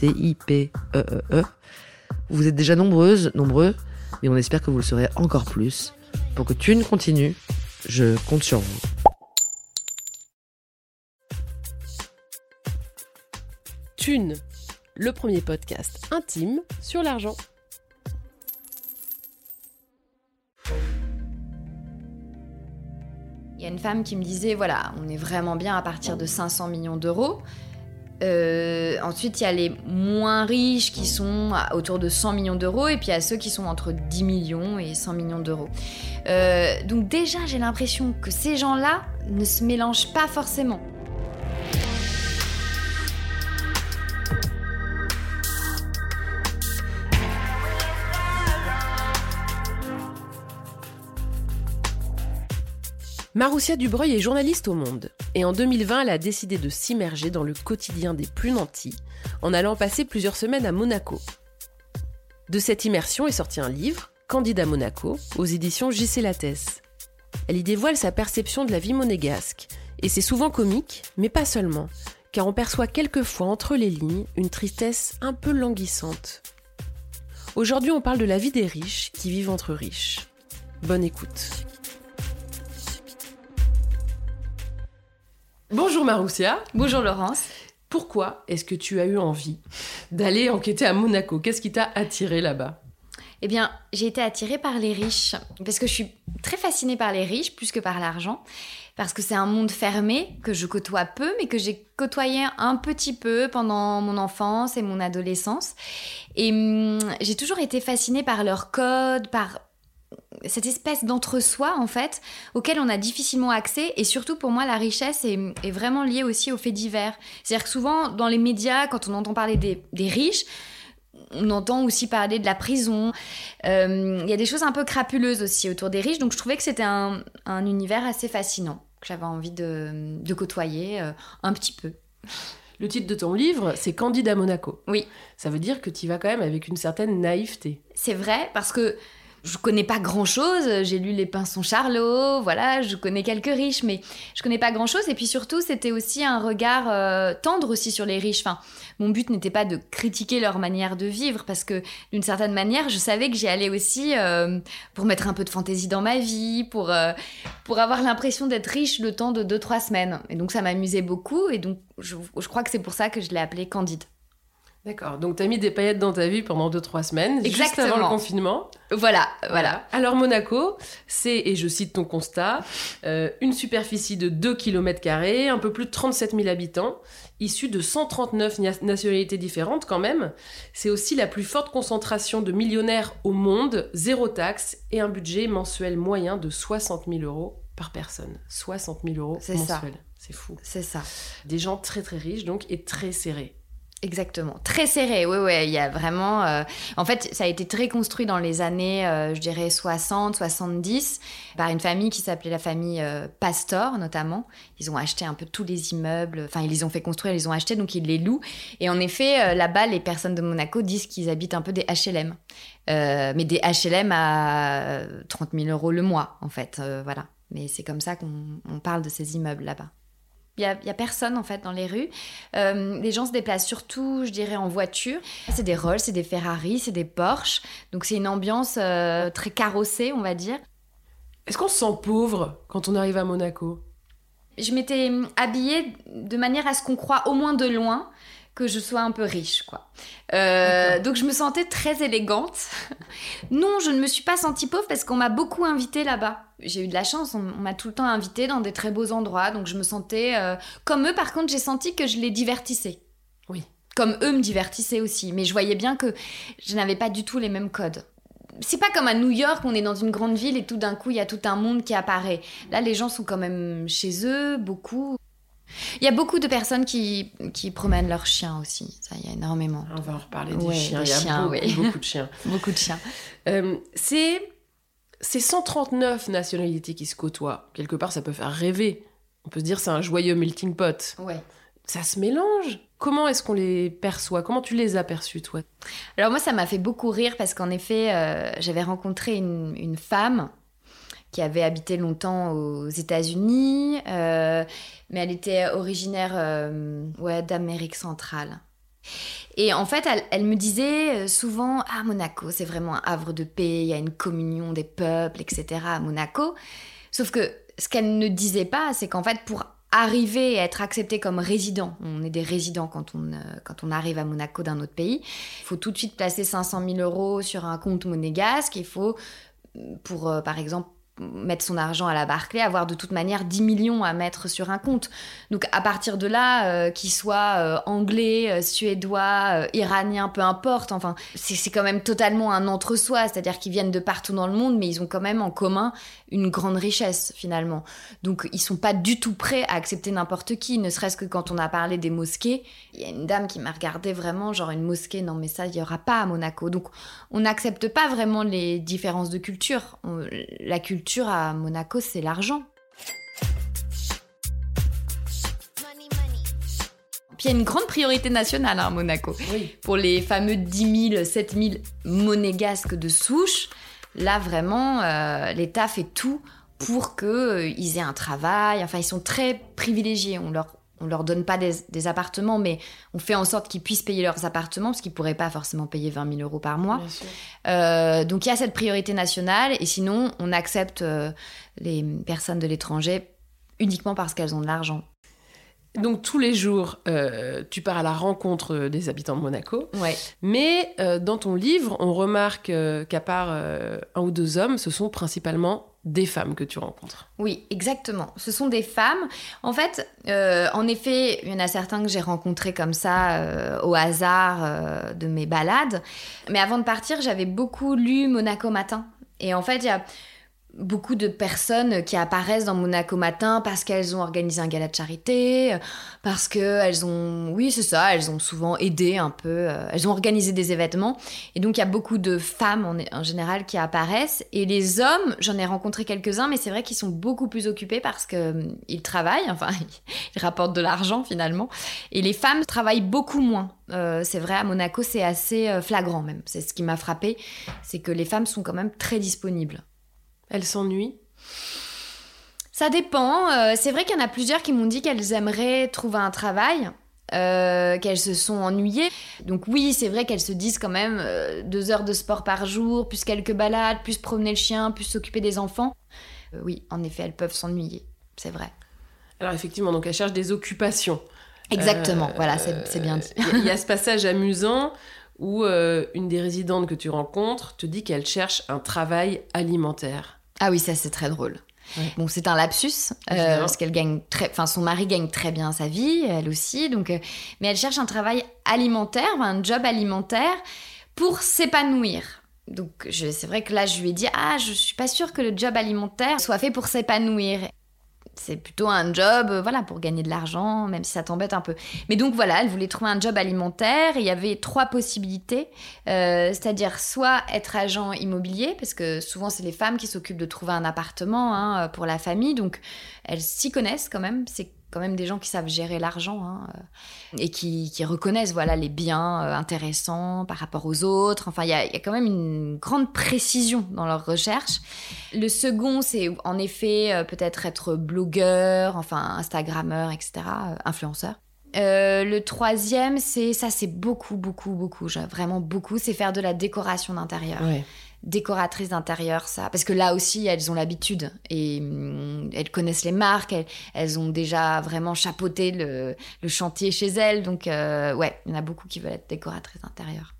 T-I-P-E-E-E. Vous êtes déjà nombreuses, nombreux, mais on espère que vous le serez encore plus. Pour que Thune continue, je compte sur vous. Thune, le premier podcast intime sur l'argent. Il y a une femme qui me disait voilà, on est vraiment bien à partir de 500 millions d'euros. Euh, ensuite, il y a les moins riches qui sont autour de 100 millions d'euros, et puis il y a ceux qui sont entre 10 millions et 100 millions d'euros. Euh, donc déjà, j'ai l'impression que ces gens-là ne se mélangent pas forcément. Maroussia Dubreuil est journaliste au Monde. Et en 2020, elle a décidé de s'immerger dans le quotidien des plus nantis en allant passer plusieurs semaines à Monaco. De cette immersion est sorti un livre, Candide à Monaco, aux éditions JC Lattès. Elle y dévoile sa perception de la vie monégasque. Et c'est souvent comique, mais pas seulement, car on perçoit quelquefois entre les lignes une tristesse un peu languissante. Aujourd'hui, on parle de la vie des riches qui vivent entre riches. Bonne écoute. Bonjour Maroussia. Bonjour Laurence. Pourquoi est-ce que tu as eu envie d'aller enquêter à Monaco? Qu'est-ce qui t'a attiré là-bas? Eh bien, j'ai été attirée par les riches, parce que je suis très fascinée par les riches, plus que par l'argent, parce que c'est un monde fermé que je côtoie peu, mais que j'ai côtoyé un petit peu pendant mon enfance et mon adolescence. Et hum, j'ai toujours été fascinée par leurs codes, par cette espèce d'entre-soi, en fait, auquel on a difficilement accès. Et surtout, pour moi, la richesse est, est vraiment liée aussi aux faits divers. C'est-à-dire que souvent, dans les médias, quand on entend parler des, des riches, on entend aussi parler de la prison. Euh, Il y a des choses un peu crapuleuses aussi autour des riches. Donc, je trouvais que c'était un, un univers assez fascinant, que j'avais envie de, de côtoyer euh, un petit peu. Le titre de ton livre, c'est Candide à Monaco. Oui. Ça veut dire que tu y vas quand même avec une certaine naïveté. C'est vrai, parce que je connais pas grand chose. J'ai lu Les Pinsons Charlot, voilà, je connais quelques riches, mais je connais pas grand chose. Et puis surtout, c'était aussi un regard euh, tendre aussi sur les riches. Enfin, mon but n'était pas de critiquer leur manière de vivre, parce que d'une certaine manière, je savais que j'y allais aussi euh, pour mettre un peu de fantaisie dans ma vie, pour, euh, pour avoir l'impression d'être riche le temps de 2-3 semaines. Et donc ça m'amusait beaucoup, et donc je, je crois que c'est pour ça que je l'ai appelé Candide. D'accord, donc t'as mis des paillettes dans ta vie pendant 2-3 semaines, juste avant le Exactement. confinement. Voilà, voilà. Alors Monaco, c'est, et je cite ton constat, euh, une superficie de 2 km, un peu plus de 37 000 habitants, issus de 139 na- nationalités différentes quand même. C'est aussi la plus forte concentration de millionnaires au monde, zéro taxe et un budget mensuel moyen de 60 000 euros par personne. 60 000 euros mensuels. C'est fou. C'est ça. Des gens très très riches donc et très serrés. Exactement, très serré, oui, oui, il y a vraiment... euh, En fait, ça a été très construit dans les années, euh, je dirais, 60, 70, par une famille qui s'appelait la famille euh, Pastor, notamment. Ils ont acheté un peu tous les immeubles, enfin, ils les ont fait construire, ils les ont achetés, donc ils les louent. Et en effet, euh, là-bas, les personnes de Monaco disent qu'ils habitent un peu des HLM. Mais des HLM à euh, 30 000 euros le mois, en fait, voilà. Mais c'est comme ça qu'on on parle de ces immeubles là-bas. Il y a, personne en fait dans les rues. Euh, les gens se déplacent surtout, je dirais, en voiture. C'est des Rolls, c'est des Ferrari, c'est des Porsche. Donc c'est une ambiance euh, très carrossée, on va dire. Est-ce qu'on se sent pauvre quand on arrive à Monaco? Je m'étais habillée de manière à ce qu'on croit au moins de loin que je sois un peu riche, quoi. Euh, donc je me sentais très élégante. non, je ne me suis pas sentie pauvre parce qu'on m'a beaucoup invitée là-bas. J'ai eu de la chance, on, m'a tout le temps invitée dans des très beaux endroits, donc je me sentais euh, comme eux. Par contre, j'ai senti que je les divertissais. Oui. Comme eux me divertissaient aussi, mais je voyais bien que je n'avais pas du tout les mêmes codes c'est pas comme à New York, on est dans une grande ville et tout d'un coup il y a tout un monde qui apparaît. Là, les gens sont quand même chez eux, beaucoup. Il y a beaucoup de personnes qui, qui promènent leurs chiens aussi. Ça, il y a énormément. On va en reparler des chiens. il y a beaucoup, beaucoup, de chiens. beaucoup de chiens. Euh, c'est ces 139 nationalités qui se côtoient. Quelque part, ça peut faire rêver. On peut se dire c'est un joyeux melting pot. Ouais. Ça se mélange. Comment est-ce qu'on les perçoit? Comment tu les as perçus, toi? Alors moi, ça m'a fait beaucoup rire parce qu'en effet, euh, j'avais rencontré une, une femme qui avait habité longtemps aux États-Unis, euh, mais elle était originaire euh, ouais, d'Amérique centrale. Et en fait, elle, me disait euh, souvent Ah, Monaco, c'est vraiment un havre de paix, il y a une communion des peuples, etc. à Monaco. Sauf que ce qu'elle ne disait pas, c'est qu'en fait, pour arriver à être accepté comme résident, on est des résidents quand on, quand on arrive à Monaco d'un autre pays, il faut tout de suite placer 500 000 euros sur un compte monégasque. Il faut, pour par exemple, mettre son argent à la Barclay, avoir de toute manière 10 millions à mettre sur un compte. Donc à partir de là, euh, qu'il soit euh, anglais, euh, suédois, iranien, peu importe, enfin, c'est quand même totalement un entre-soi, c'est-à-dire qu'ils viennent de partout dans le monde, mais ils ont quand même en commun une grande richesse finalement. Donc ils sont pas du tout prêts à accepter n'importe qui, ne serait-ce que quand on a parlé des mosquées, il y a une dame qui m'a regardé vraiment genre une mosquée, non mais ça il y aura pas à Monaco. Donc on n'accepte pas vraiment les différences de culture. la culture à Monaco c'est l'argent. Puis il y a une grande priorité nationale hein, à Monaco. Pour les fameux 10 000, 7 000 monégasques de souche, Là, vraiment, euh, l'État fait tout pour qu'ils euh, aient un travail. Enfin, ils sont très privilégiés. On leur, on leur donne pas des, appartements, mais on fait en sorte qu'ils puissent payer leurs appartements, parce qu'ils pourraient pas forcément payer 20 000 euros par mois. Euh, donc, il y a cette priorité nationale. Et sinon, on accepte les personnes de l'étranger uniquement parce qu'elles ont de l'argent. Donc tous les jours, euh, tu pars à la rencontre des habitants de Monaco. Ouais. Mais euh, dans ton livre, on remarque euh, qu'à part un ou deux hommes, ce sont principalement des femmes que tu rencontres. Oui, exactement. Ce sont des femmes. En fait, en effet, il y en a certains que j'ai rencontrés comme ça au hasard de mes balades. Mais avant de partir, j'avais beaucoup lu Monaco Matin. Et en fait, il y a beaucoup de personnes qui apparaissent dans Monaco Matin parce qu'elles ont organisé un gala de charité, parce qu'elles ont, oui c'est ça, elles ont souvent aidé un peu, euh, elles ont organisé des événements. Et donc il y a beaucoup de femmes en, général qui apparaissent. Et les hommes, j'en ai rencontré quelques-uns, mais c'est vrai qu'ils sont beaucoup plus occupés parce qu'ils euh, travaillent, enfin ils rapportent de l'argent finalement. Et les femmes travaillent beaucoup moins. Euh, c'est vrai, à Monaco, c'est assez flagrant même. C'est ce qui m'a frappé, c'est que les femmes sont quand même très disponibles. Elle s'ennuie Ça dépend. Euh, c'est vrai qu'il y en a plusieurs qui m'ont dit qu'elles aimeraient trouver un travail. Euh, qu'elles se sont ennuyées. Donc oui, c'est vrai qu'elles se disent quand même euh, deux heures de sport par jour, plus quelques balades, plus promener le chien, plus s'occuper des enfants. oui, en effet, elles peuvent s'ennuyer, c'est vrai. Alors effectivement, donc elles cherchent des occupations. Exactement, voilà, c'est bien dit. Il y, a ce passage amusant où une des résidentes que tu rencontres te dit qu'elle cherche un travail alimentaire. Ah oui, ça c'est très drôle. Bon, c'est un lapsus euh, parce qu'elle gagne très, enfin son mari gagne très bien sa vie, elle aussi. Donc, euh, mais elle cherche un travail alimentaire, un job alimentaire pour s'épanouir. Donc, c'est vrai que là, je lui ai dit ah, je suis pas sûre que le job alimentaire soit fait pour s'épanouir c'est plutôt un job, euh, voilà, pour gagner de l'argent, même si ça t'embête un peu. Mais donc voilà, elle voulait trouver un job alimentaire. Il y avait trois possibilités, euh, c'est-à-dire soit être agent immobilier, parce que souvent c'est les femmes qui s'occupent de trouver un appartement hein, pour la famille, donc elles s'y connaissent quand même. C'est quand même des gens qui savent gérer l'argent hein, euh, et qui, reconnaissent voilà les biens euh, intéressants par rapport aux autres. Enfin, il y a, quand même une grande précision dans leur recherche. Le second, c'est en effet euh, peut-être être blogueur, enfin Instagrammeur, etc., influenceur. le troisième, c'est ça, c'est beaucoup, beaucoup, beaucoup, vraiment beaucoup, c'est faire de la décoration d'intérieur. Décoratrice d'intérieur, ça. Parce que là aussi, elles ont l'habitude et hum, elles connaissent les marques, elles, ont déjà vraiment chapeauté le, chantier chez elles. Donc, euh, ouais, il y en a beaucoup qui veulent être décoratrices d'intérieur.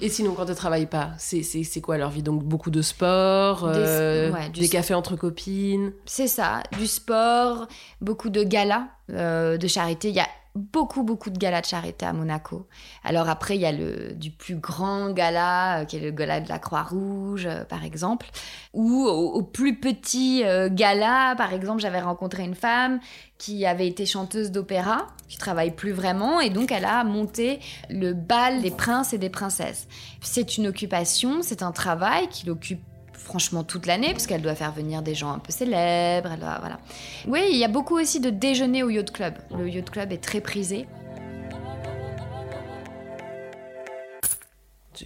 Et sinon, quand tu ne travailles pas, c'est quoi leur vie? Donc, beaucoup de sport, des, euh, cafés entre copines? C'est ça, du sport, beaucoup de galas euh, de charité. Il y a beaucoup, beaucoup de galas de charité à Monaco. Alors après, il y a le du plus grand gala, euh, qui est le gala de la Croix-Rouge, euh, par exemple. Ou au, plus petit euh, gala, par exemple, j'avais rencontré une femme qui avait été chanteuse d'opéra, qui travaille plus vraiment, et donc elle a monté le bal des princes et des princesses. C'est une occupation, c'est un travail qui l'occupe franchement toute l'année, parce qu'elle doit faire venir des gens un peu célèbres. Elle voilà. Oui, il y a beaucoup aussi de déjeuners au yacht club. Le yacht club est très prisé.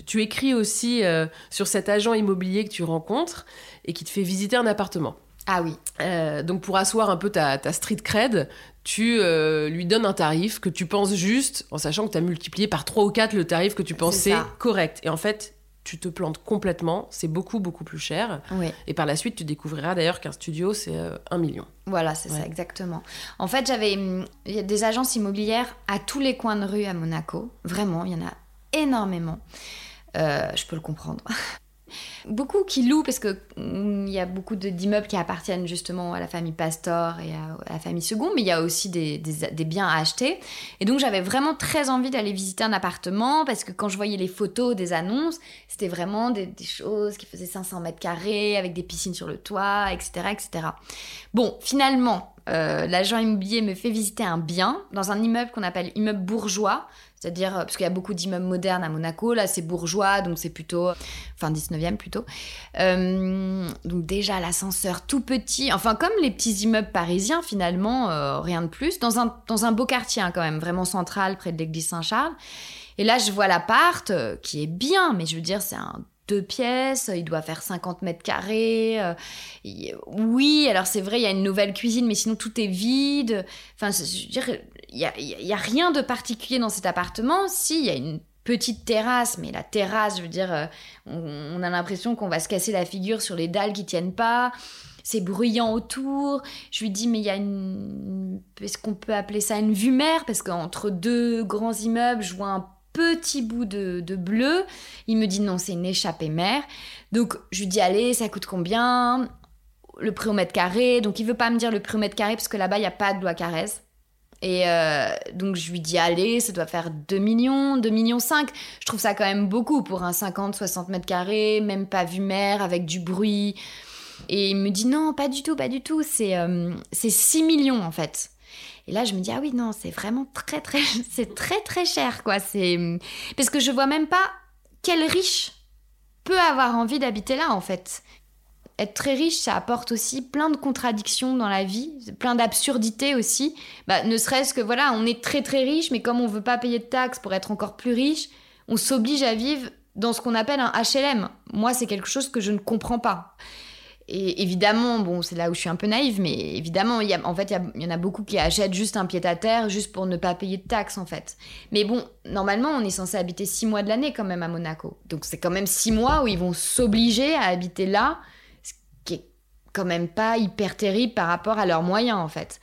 Tu, écris aussi euh, sur cet agent immobilier que tu rencontres et qui te fait visiter un appartement. Ah oui. Euh, donc pour asseoir un peu ta, street cred, tu euh, lui donnes un tarif que tu penses juste, en sachant que tu as multiplié par 3 ou 4 le tarif que tu pensais correct. Et en fait, tu te plantes complètement, c'est beaucoup, beaucoup plus cher. Et par la suite, tu découvriras d'ailleurs qu'un studio, c'est euh, un million. Voilà, c'est ça, exactement. En fait, j'avais hum, il y a des agences immobilières à tous les coins de rue à Monaco. Vraiment, il y en a énormément. Euh, je peux le comprendre. Beaucoup qui louent parce qu'il mm, y a beaucoup d'immeubles qui appartiennent justement à la famille Pastor et à, la famille Second, mais il y a aussi des, biens à acheter. Et donc j'avais vraiment très envie d'aller visiter un appartement parce que quand je voyais les photos des annonces, c'était vraiment des, choses qui faisaient 500 mètres carrés avec des piscines sur le toit, etc. etc. Bon, finalement, euh, l'agent immobilier me fait visiter un bien dans un immeuble qu'on appelle immeuble bourgeois. C'est-à-dire, euh, parce qu'il y a beaucoup d'immeubles modernes à Monaco, là c'est bourgeois, donc c'est plutôt, enfin 19e plutôt. Euh, donc déjà l'ascenseur tout petit, enfin comme les petits immeubles parisiens finalement, rien de plus, dans un, dans un beau quartier hein, quand même, vraiment central, près de l'église Saint-Charles. Et là je vois l'appart, qui est bien, mais je veux dire c'est un deux pièces, il doit faire 50 mètres carrés. oui, alors c'est vrai, il y a une nouvelle cuisine, mais sinon tout est vide. Enfin, je veux dire, il n'y a, rien de particulier dans cet appartement. Si, il y a une petite terrasse, mais la terrasse, je veux dire, euh, on, a l'impression qu'on va se casser la figure sur les dalles qui tiennent pas. C'est bruyant autour. Je lui dis, mais il y a une. Est-ce qu'on peut appeler ça une vue mer Parce qu'entre deux grands immeubles, je vois un petit bout de, bleu. Il me dit, non, c'est une échappée mer. Donc, je lui dis, allez, ça coûte combien? Le prix au mètre carré. Donc, il veut pas me dire le prix au mètre carré parce que là-bas, il n'y a pas de loi Carrez. Et euh, donc je lui dis allez, ça doit faire 2 millions, 2 millions 5. Je trouve ça quand même beaucoup pour un 50-60 mètres carrés, même pas vue mer, avec du bruit. Et il me dit non, pas du tout, pas du tout, c'est euh, 6 millions en fait. Et là je me dis ah oui non, c'est vraiment très très c'est très très cher quoi, c'est parce que je vois même pas quel riche peut avoir envie d'habiter là en fait être très riche, ça apporte aussi plein de contradictions dans la vie, plein d'absurdités aussi. Bah, ne serait-ce que voilà, on est très très riche, mais comme on veut pas payer de taxes pour être encore plus riche, on s'oblige à vivre dans ce qu'on appelle un HLM. Moi, c'est quelque chose que je ne comprends pas. Et évidemment, bon, c'est là où je suis un peu naïve, mais évidemment, y en fait, il y, en a beaucoup qui achètent juste un pied-à-terre, juste pour ne pas payer de taxes, en fait. Mais bon, normalement, on est censé habiter six mois de l'année quand même à Monaco. Donc c'est quand même six mois où ils vont s'obliger à habiter là quand même pas hyper terrible par rapport à leurs moyens en fait.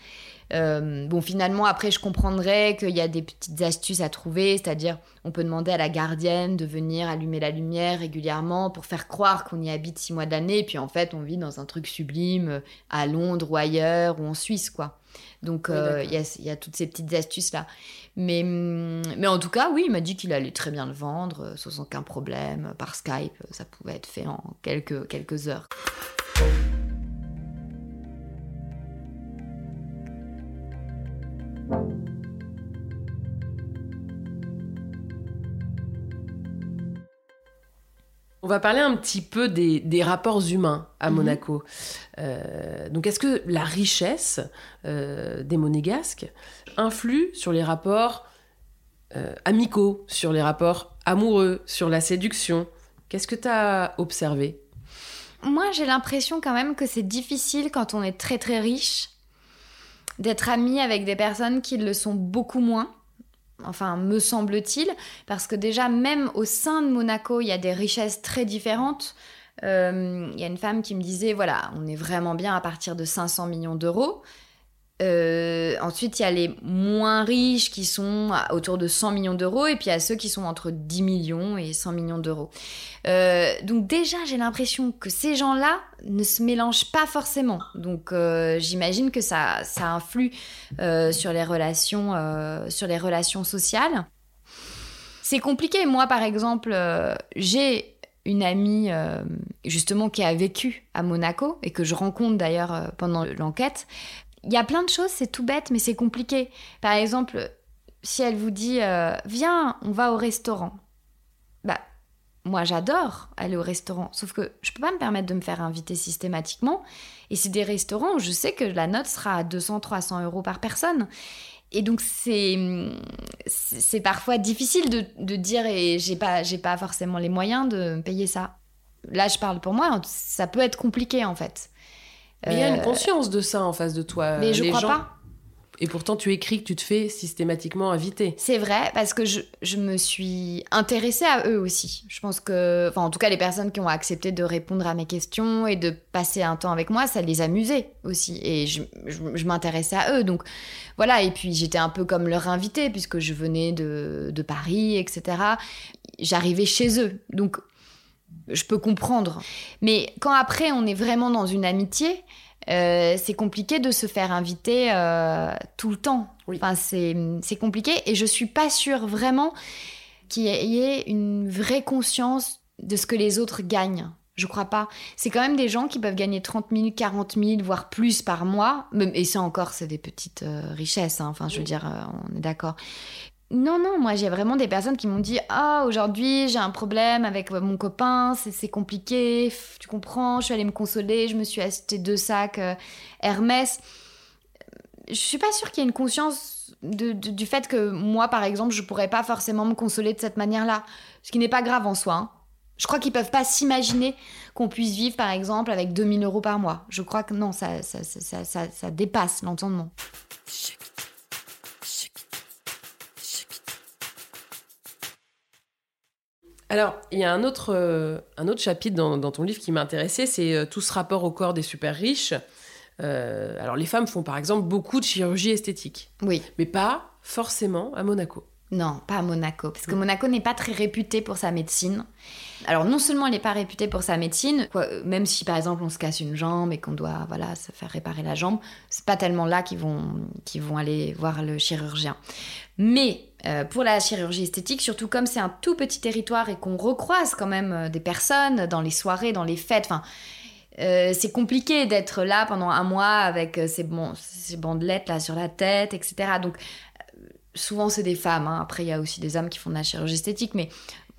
Euh, bon, finalement, après, je comprendrais qu'il y a des petites astuces à trouver, c'est-à-dire, on peut demander à la gardienne de venir allumer la lumière régulièrement pour faire croire qu'on y habite six mois d'année, et puis en fait, on vit dans un truc sublime euh, à Londres ou ailleurs ou en Suisse, quoi. Donc, euh, il y, a, toutes ces petites astuces-là. Mais, hum, mais en tout cas, oui, il m'a dit qu'il allait très bien le vendre sans aucun problème. Par Skype, ça pouvait être fait en quelques, quelques heures. Va parler un petit peu des, rapports humains à mhm. Monaco. Euh, donc, est-ce que la richesse euh, des monégasques influe sur les rapports euh, amicaux, sur les rapports amoureux, sur la séduction? Qu'est-ce que tu as observé? Moi, j'ai l'impression quand même que c'est difficile quand on est très très riche d'être ami avec des personnes qui le sont beaucoup moins enfin me semble-t-il, parce que déjà même au sein de Monaco, il y a des richesses très différentes. Il y a une femme qui me disait, voilà, on est vraiment bien à partir de 500 millions d'euros. Euh, ensuite, il y a les moins riches qui sont autour de 100 millions d'euros et puis il y a ceux qui sont entre 10 millions et 100 millions d'euros. Euh, donc déjà, j'ai l'impression que ces gens-là ne se mélangent pas forcément. Donc euh, j'imagine que ça, ça influe sur, les relations, sur les relations sociales. C'est compliqué. Moi, par exemple, j'ai une amie justement qui a vécu à Monaco et que je rencontre d'ailleurs pendant l'enquête il y a plein de choses, c'est tout bête, mais c'est compliqué. Par exemple, si elle vous dit euh, Viens, on va au restaurant. Bah, moi j'adore aller au restaurant, sauf que je peux pas me permettre de me faire inviter systématiquement. Et c'est des restaurants où je sais que la note sera à 200-300 euros par personne. Et donc c'est c'est parfois difficile de, de dire et j'ai pas j'ai pas forcément les moyens de payer ça. Là je parle pour moi, ça peut être compliqué en fait. Mais il y a une euh, conscience de ça en face de toi. Mais je crois pas. Et pourtant, tu écris que tu te fais systématiquement inviter. C'est vrai, parce que je, je, me suis intéressée à eux aussi. Je pense que, enfin, en tout cas, les personnes qui ont accepté de répondre à mes questions et de passer un temps avec moi, ça les amusait aussi. Et je, je, m'intéressais à eux. Donc, voilà. Et puis, j'étais un peu comme leur invitée, puisque je venais de, de Paris, etc. J'arrivais chez eux. Donc, je peux comprendre. Mais quand après on est vraiment dans une amitié, euh, c'est compliqué de se faire inviter euh, tout le temps. Enfin, c'est compliqué et je suis pas sûre vraiment qu'il y ait une vraie conscience de ce que les autres gagnent. Je crois pas. C'est quand même des gens qui peuvent gagner 30 000, 40 000, voire plus par mois. Et ça encore, c'est des petites euh, richesses. Hein. Enfin, je veux dire, on est d'accord. Non, non, moi j'ai vraiment des personnes qui m'ont dit Ah, aujourd'hui j'ai un problème avec mon copain, c'est compliqué, tu comprends, je suis allée me consoler, je me suis acheté deux sacs euh, Hermès. Je suis pas sûre qu'il y ait une conscience du fait que moi par exemple je pourrais pas forcément me consoler de cette manière-là, ce qui n'est pas grave en soi. Hein. Je crois qu'ils peuvent pas s'imaginer qu'on puisse vivre par exemple avec 2000 euros par mois. Je crois que non, ça, ça, ça, ça dépasse l'entendement. Alors, il y a un autre, euh, un autre chapitre dans, ton livre qui m'a intéressé, c'est euh, tout ce rapport au corps des super riches. Euh, alors, les femmes font par exemple beaucoup de chirurgie esthétique. Oui. Mais pas forcément à Monaco. Non, pas à Monaco, parce que Monaco n'est pas très réputé pour sa médecine. Alors non seulement elle n'est pas réputée pour sa médecine, même si par exemple on se casse une jambe et qu'on doit voilà se faire réparer la jambe, c'est pas tellement là qu'ils vont qu'ils vont aller voir le chirurgien. Mais euh, pour la chirurgie esthétique, surtout comme c'est un tout petit territoire et qu'on recroise quand même euh, des personnes dans les soirées, dans les fêtes, enfin. Euh, c'est compliqué d'être là pendant un mois avec ces, bandelettes là sur la tête, etc. Donc souvent c'est des femmes. Hein. Après il y a aussi des hommes qui font de la chirurgie esthétique, mais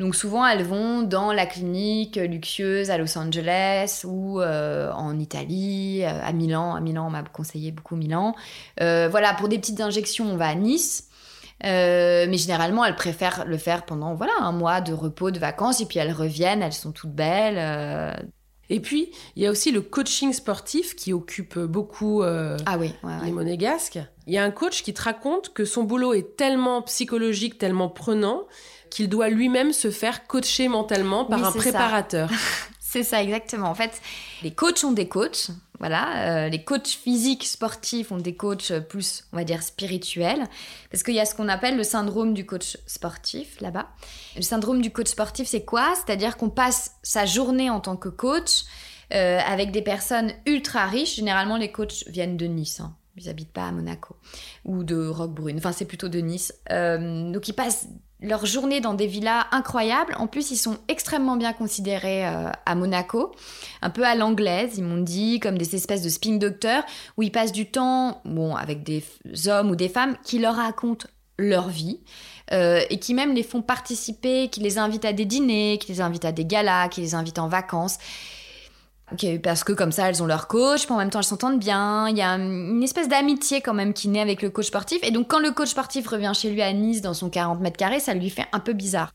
donc souvent elles vont dans la clinique luxueuse à Los Angeles ou en Italie, à Milan. À Milan on m'a conseillé beaucoup Milan. voilà pour des petites injections on va à Nice. Euh, mais généralement, elles préfèrent le faire pendant voilà un mois de repos, de vacances, et puis elles reviennent, elles sont toutes belles. Euh. Et puis, il y a aussi le coaching sportif qui occupe beaucoup euh, ah oui, les monégasques. Il y a un coach qui te raconte que son boulot est tellement psychologique, tellement prenant, qu'il doit lui-même se faire coacher mentalement par un préparateur. c'est ça, exactement. En fait, les coachs ont des coachs, voilà, euh, les coachs physiques sportifs ont des coachs plus, on va dire, spirituels, parce qu'il y a ce qu'on appelle le syndrome du coach sportif là-bas. Le syndrome du coach sportif, c'est quoi? C'est-à-dire qu'on passe sa journée en tant que coach euh, avec des personnes ultra riches. Généralement, les coachs viennent de Nice. Hein. Ils habitent pas à Monaco ou de Roquebrune. Enfin, c'est plutôt de Nice. Euh, donc, ils passent leur journée dans des villas incroyables. En plus, ils sont extrêmement bien considérés euh, à Monaco, un peu à l'anglaise, ils m'ont dit, comme des espèces de spin doctors, où ils passent du temps, bon, avec des hommes ou des femmes qui leur racontent leur vie euh, et qui même les font participer, qui les invitent à des dîners, qui les invitent à des galas, qui les invitent en vacances parce que comme ça, elles ont leur coach, mais en même temps, elles s'entendent bien. Il y a une espèce d'amitié quand même qui naît avec le coach sportif. Et donc, quand le coach sportif revient chez lui à Nice dans son 40 mètres carrés, ça lui fait un peu bizarre.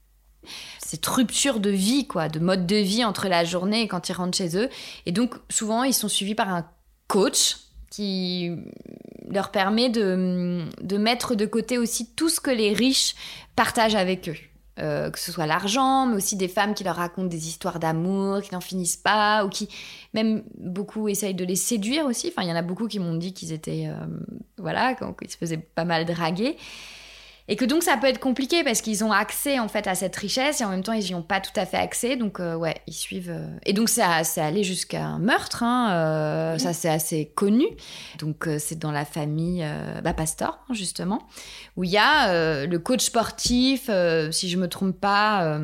Cette rupture de vie, quoi, de mode de vie entre la journée et quand ils rentrent chez eux. Et donc, souvent, ils sont suivis par un coach qui leur permet de, de mettre de côté aussi tout ce que les riches partagent avec eux. Euh, que ce soit l'argent, mais aussi des femmes qui leur racontent des histoires d'amour, qui n'en finissent pas, ou qui même beaucoup essayent de les séduire aussi. Enfin, il y en a beaucoup qui m'ont dit qu'ils étaient, euh, voilà, qu'ils se faisaient pas mal draguer. Et que donc ça peut être compliqué parce qu'ils ont accès en fait à cette richesse et en même temps ils n'y ont pas tout à fait accès. Donc euh, ouais, ils suivent. euh. Et donc ça, c'est allé jusqu'à un meurtre. hein, euh, Ça c'est assez connu. Donc c'est dans la famille bah, Pastor hein, justement où il y a le coach sportif, si je me trompe pas.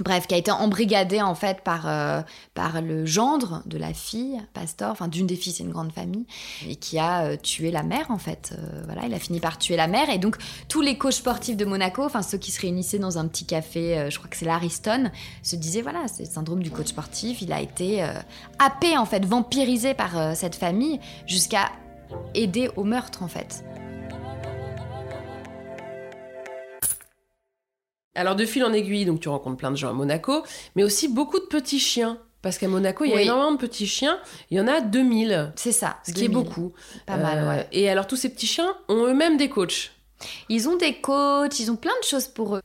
Bref, qui a été embrigadé en fait par, euh, par le gendre de la fille, Pastor, enfin d'une des filles, c'est une grande famille, et qui a euh, tué la mère en fait. Euh, voilà, il a fini par tuer la mère. Et donc tous les coachs sportifs de Monaco, enfin ceux qui se réunissaient dans un petit café, je crois que c'est l'Ariston, se disaient voilà, c'est le syndrome du coach sportif. Il a été happé en fait, vampirisé par cette famille jusqu'à aider au meurtre en fait. Alors de fil en aiguille, donc tu rencontres plein de gens à Monaco, mais aussi beaucoup de petits chiens. Parce qu'à Monaco, il y a Oui. énormément de petits chiens. Il y en a 2000, C'est ça. ce qui est 2000. beaucoup. Pas mal, Euh, ouais. Et alors tous ces petits chiens ont eux-mêmes des coachs. Ils ont des coachs, ils ont plein de choses pour eux.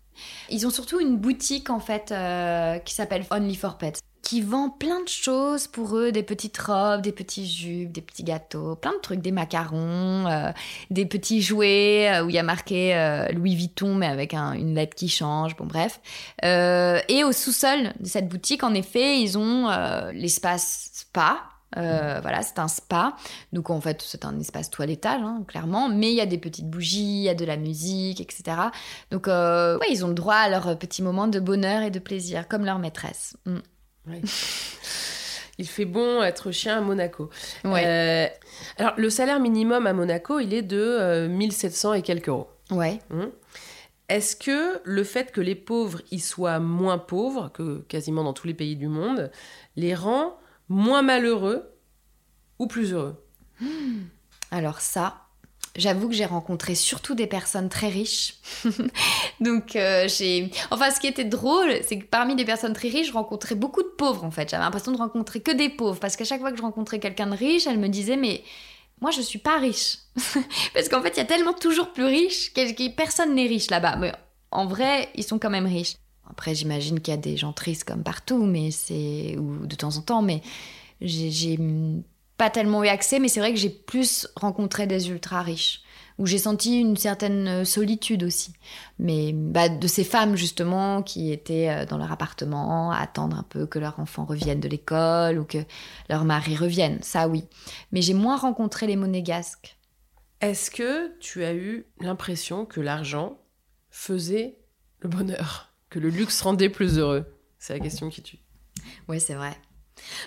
Ils ont surtout une boutique en fait euh, qui s'appelle Only for Pets, qui vend plein de choses pour eux, des petites robes, des petits jupes, des petits gâteaux, plein de trucs, des macarons, euh, des petits jouets euh, où il y a marqué euh, Louis Vuitton mais avec un- une lettre qui change, bon bref. Et au sous-sol de cette boutique, en effet, ils ont l'espace spa. Euh, voilà, c'est un spa. Donc en fait, c'est un espace toilettage, hein, clairement. Mais il y a des petites bougies, il y a de la musique, etc. Donc euh, ouais, ils ont le droit à leurs petits moments de bonheur et de plaisir, comme leur maîtresse. Il fait bon être chien à Monaco. Ouais. Euh, alors le salaire minimum à Monaco, il est de euh, 1700 et quelques euros. Ouais. Est-ce que le fait que les pauvres y soient moins pauvres que quasiment dans tous les pays du monde les rend moins malheureux ou plus heureux? Alors ça, j'avoue que j'ai rencontré surtout des personnes très riches. Donc euh, j'ai... Enfin, ce qui était drôle, c'est que parmi les personnes très riches, je rencontrais beaucoup de pauvres en fait. J'avais l'impression de rencontrer que des pauvres. Parce qu'à chaque fois que je rencontrais quelqu'un de riche, elle me disait mais... Moi, je suis pas riche. Parce qu'en fait, il y a tellement toujours plus riches que personne n'est riche là-bas. Mais en vrai, ils sont quand même riches. Après, j'imagine qu'il y a des gens tristes comme partout, mais c'est... ou de temps en temps, mais j'ai pas tellement eu accès, mais c'est vrai que j'ai plus rencontré des ultra riches, où j'ai senti une certaine euh, solitude aussi. Mais bah, de ces femmes, justement, qui étaient euh, dans leur appartement, à attendre un peu que leur enfant revienne de l'école ou que leur mari revienne, ça oui. Mais j'ai moins rencontré les monégasques. Est-ce que tu as eu l'impression que l'argent faisait le bonheur Que le luxe rendait plus heureux? C'est la question qui tue. Oui, c'est vrai.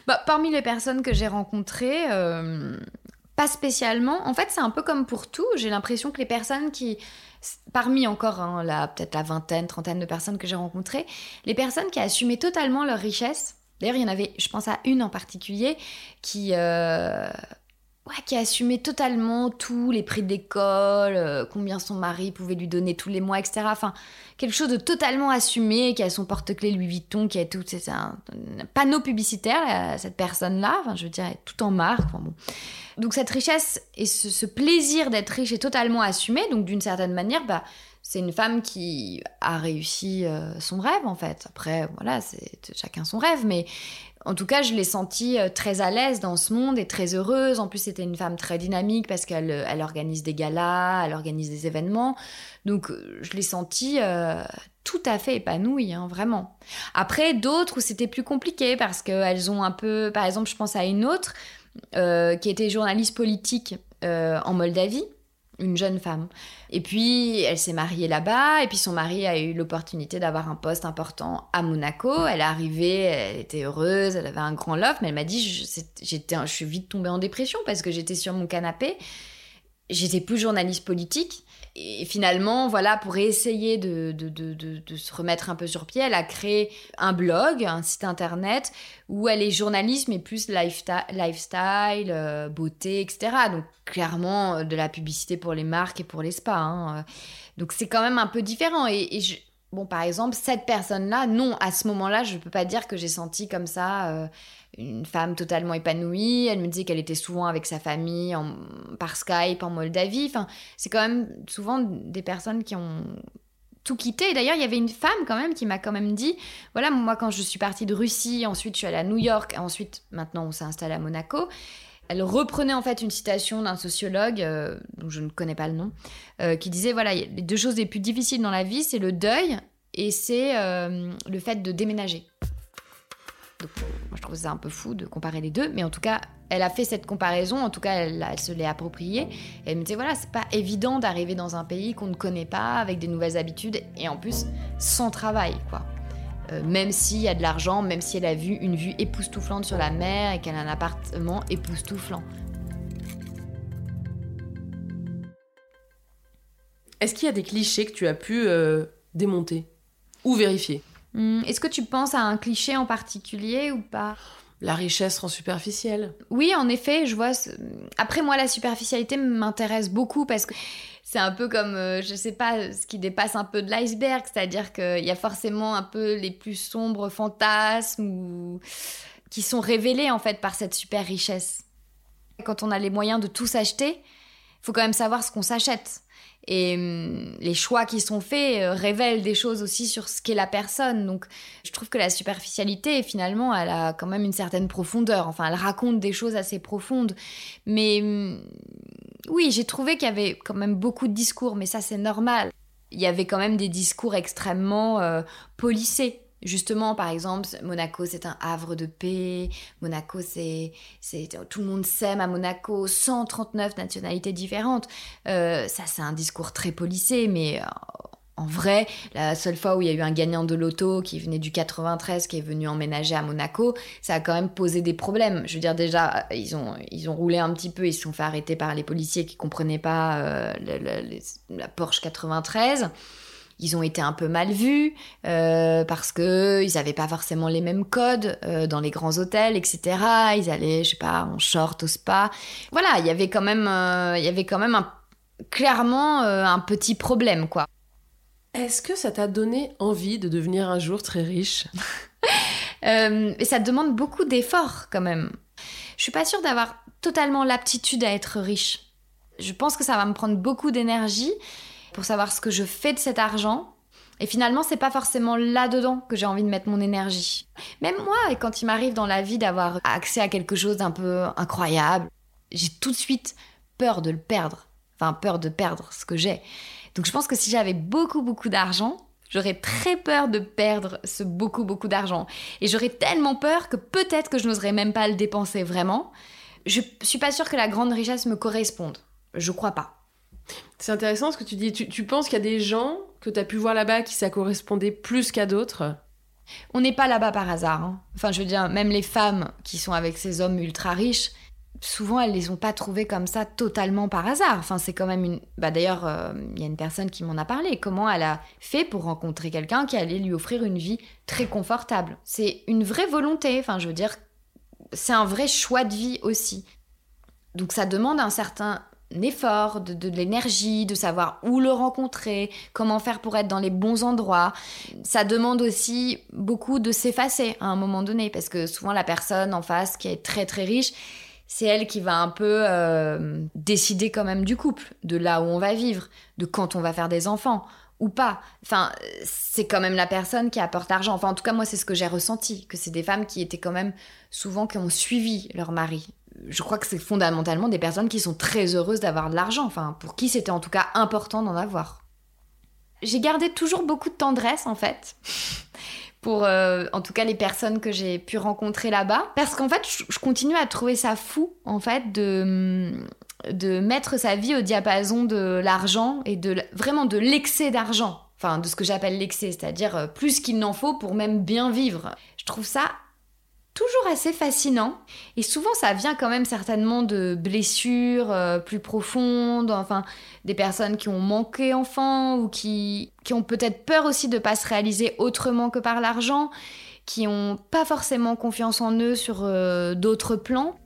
Bah, parmi les personnes que j'ai rencontrées, euh, pas spécialement. En fait, c'est un peu comme pour tout. J'ai l'impression que les personnes qui, parmi encore hein, la peut-être la vingtaine, trentaine de personnes que j'ai rencontrées, les personnes qui assumaient totalement leur richesse. D'ailleurs, il y en avait, je pense à une en particulier, qui euh, qui assumait totalement tous les prix d'école, euh, combien son mari pouvait lui donner tous les mois, etc. Enfin, quelque chose de totalement assumé, qui a son porte-clés Louis Vuitton, qui a tout, c'est un, panneau publicitaire, là, cette personne-là, enfin, je veux dire, tout en marque. Donc cette richesse et ce, ce plaisir d'être riche est totalement assumé, donc d'une certaine manière, bah, c'est une femme qui a réussi euh, son rêve en fait. Après, voilà, c'est chacun son rêve, mais en tout cas, je l'ai sentie euh, très à l'aise dans ce monde et très heureuse. En plus, c'était une femme très dynamique parce qu'elle euh, organise des galas, elle organise des événements. Donc, euh, je l'ai sentie tout à fait épanouie, hein, vraiment. Après, d'autres où c'était plus compliqué parce qu'elles ont un peu... Par exemple, je pense à une autre qui était journaliste politique en Moldavie une jeune femme. Et puis, elle s'est mariée là-bas, et puis son mari a eu l'opportunité d'avoir un poste important à Monaco. Elle est arrivée, elle était heureuse, elle avait un grand love, mais elle m'a dit, je, je suis vite tombée en dépression parce que j'étais sur mon canapé, j'étais plus journaliste politique. Et finalement, voilà, pour essayer de, se remettre un peu sur pied, elle a créé un blog, un site internet, où elle est journaliste, mais plus lifestyle, euh, beauté, etc. Donc, clairement, euh, de la publicité pour les marques et pour les spas. hein. Donc, c'est quand même un peu différent. Et je- bon, par exemple, cette personne-là, non, à ce moment-là, je peux pas dire que j'ai senti comme ça euh, une femme totalement épanouie. Elle me disait qu'elle était souvent avec sa famille par Skype en Moldavie. Enfin, c'est quand même souvent des personnes qui ont tout quitter. Et d'ailleurs, il y avait une femme quand même qui m'a quand même dit, voilà, moi quand je suis partie de Russie, ensuite je suis allée à New York, ensuite maintenant on s'est installé à Monaco. Elle reprenait en fait une citation d'un sociologue, euh, dont je ne connais pas le nom, euh, qui disait voilà, les deux choses les plus difficiles dans la vie, c'est le deuil et c'est euh, le fait de déménager. Donc, moi, je trouve ça un peu fou de comparer les deux, mais en tout cas, elle a fait cette comparaison, en tout cas, elle, se l'est appropriée. Et elle me disait voilà, c'est pas évident d'arriver dans un pays qu'on ne connaît pas, avec des nouvelles habitudes, et en plus, sans travail, quoi. Euh, même s'il y a de l'argent, même si elle a vu une vue époustouflante sur la mer et qu'elle a un appartement époustouflant. Est-ce qu'il y a des clichés que tu as pu euh, démonter ou vérifier? Hmm, Est-ce que tu penses à un cliché en particulier ou pas? La richesse rend superficielle. Oui, en effet, je vois. ce- Après, moi, la superficialité m'intéresse beaucoup parce que c'est un peu comme, euh, je sais pas, ce qui dépasse un peu de l'iceberg, c'est-à-dire qu'il y a forcément un peu les plus sombres fantasmes ou... qui sont révélés en fait par cette super richesse. Quand on a les moyens de tout s'acheter, il faut quand même savoir ce qu'on s'achète. Et hum, les choix qui sont faits euh, révèlent des choses aussi sur ce qu'est la personne. Donc, je trouve que la superficialité, finalement, elle a quand même une certaine profondeur. Enfin, elle raconte des choses assez profondes. Mais hum, oui, j'ai trouvé qu'il y avait quand même beaucoup de discours, mais ça, c'est normal. Il y avait quand même des discours extrêmement euh, polissés. Justement, par exemple, Monaco, c'est un havre de paix. Monaco, c'est, c'est tout le monde s'aime à Monaco. 139 nationalités différentes. Euh, ça, c'est un discours très polissé, mais euh, en vrai, la seule fois où il y a eu un gagnant de loto qui venait du 93, qui est venu emménager à Monaco, ça a quand même posé des problèmes. Je veux dire, déjà, ils ont, ils ont roulé un petit peu, ils se sont fait arrêter par les policiers qui comprenaient pas euh, la Porsche 93. Ils ont été un peu mal vus euh, parce que ils avaient pas forcément les mêmes codes euh, dans les grands hôtels, etc. Ils allaient, je sais pas, en short au spa. Voilà, il y avait quand même, y avait quand même un, clairement un petit problème, quoi. Est-ce que ça t'a donné envie de devenir un jour très riche? Euh, ça demande beaucoup d'efforts quand même. Je suis pas sûre d'avoir totalement l'aptitude à être riche. Je pense que ça va me prendre beaucoup d'énergie pour savoir ce que je fais de cet argent. Et finalement, c'est pas forcément là-dedans que j'ai envie de mettre mon énergie. Même moi, quand il m'arrive dans la vie d'avoir accès à quelque chose d'un peu incroyable, j'ai tout de suite peur de le perdre. Enfin, peur de perdre ce que j'ai. Donc je pense que si j'avais beaucoup, beaucoup d'argent, j'aurais très peur de perdre ce beaucoup, beaucoup d'argent. Et j'aurais tellement peur que peut-être que je n'oserais même pas le dépenser vraiment. Je suis pas sûre que la grande richesse me corresponde. Je crois pas. C'est intéressant ce que tu dis. Tu, tu penses qu'il y a des gens que tu as pu voir là-bas qui ça correspondait plus qu'à d'autres? On n'est pas là-bas par hasard. hein. Enfin, je veux dire, même les femmes qui sont avec ces hommes ultra riches, souvent elles les ont pas trouvés comme ça totalement par hasard. Enfin, c'est quand même une. Bah d'ailleurs, euh, il y a une personne qui m'en a parlé. Comment elle a fait pour rencontrer quelqu'un qui allait lui offrir une vie très confortable? C'est une vraie volonté. Enfin, je veux dire, c'est un vrai choix de vie aussi. Donc ça demande un certain effort, de l'énergie, de savoir où le rencontrer, comment faire pour être dans les bons endroits. Ça demande aussi beaucoup de s'effacer à un moment donné, parce que souvent la personne en face qui est très très riche, c'est elle qui va un peu euh, décider quand même du couple, de là où on va vivre, de quand on va faire des enfants ou pas. Enfin, c'est quand même la personne qui apporte l'argent. Enfin, en tout cas, moi, c'est ce que j'ai ressenti, que c'est des femmes qui étaient quand même souvent qui ont suivi leur mari. Je crois que c'est fondamentalement des personnes qui sont très heureuses d'avoir de l'argent. Enfin, pour qui c'était en tout cas important d'en avoir. J'ai gardé toujours beaucoup de tendresse, en fait. Pour, euh, en tout cas, les personnes que j'ai pu rencontrer là-bas. Parce qu'en fait, je, continue à trouver ça fou, en fait, de, de mettre sa vie au diapason de l'argent et de vraiment de l'excès d'argent. Enfin, de ce que j'appelle l'excès, c'est-à-dire euh, plus qu'il n'en faut pour même bien vivre. Je trouve ça toujours assez fascinant. Et souvent, ça vient quand même certainement de blessures euh, plus profondes, enfin, des personnes qui ont manqué enfant ou qui, qui ont peut-être peur aussi de pas se réaliser autrement que par l'argent, qui ont pas forcément confiance en eux sur euh, d'autres plans.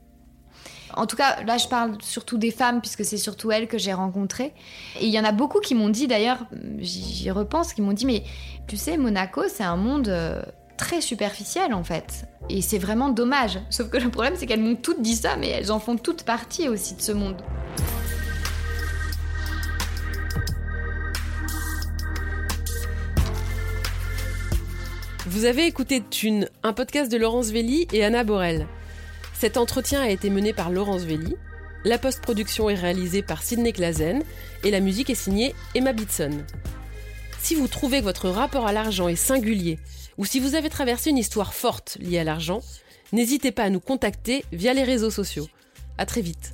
En tout cas, là, je parle surtout des femmes, puisque c'est surtout elles que j'ai rencontrées. Et il y en a beaucoup qui m'ont dit, d'ailleurs, j'y j'y repense, qui m'ont dit, mais tu sais, Monaco, c'est un monde euh, très superficiel, en fait. Et c'est vraiment dommage. Sauf que le problème, c'est qu'elles m'ont toutes dit ça, mais elles en font toutes partie aussi de ce monde. Vous avez écouté Thune, un podcast de Laurence Velli et Anna Borel. Cet entretien a été mené par Laurence Velli. La post-production est réalisée par Sidney Clazen et la musique est signée Emma Bitson. Si vous trouvez que votre rapport à l'argent est singulier ou si vous avez traversé une histoire forte liée à l'argent, n'hésitez pas à nous contacter via les réseaux sociaux. À très vite.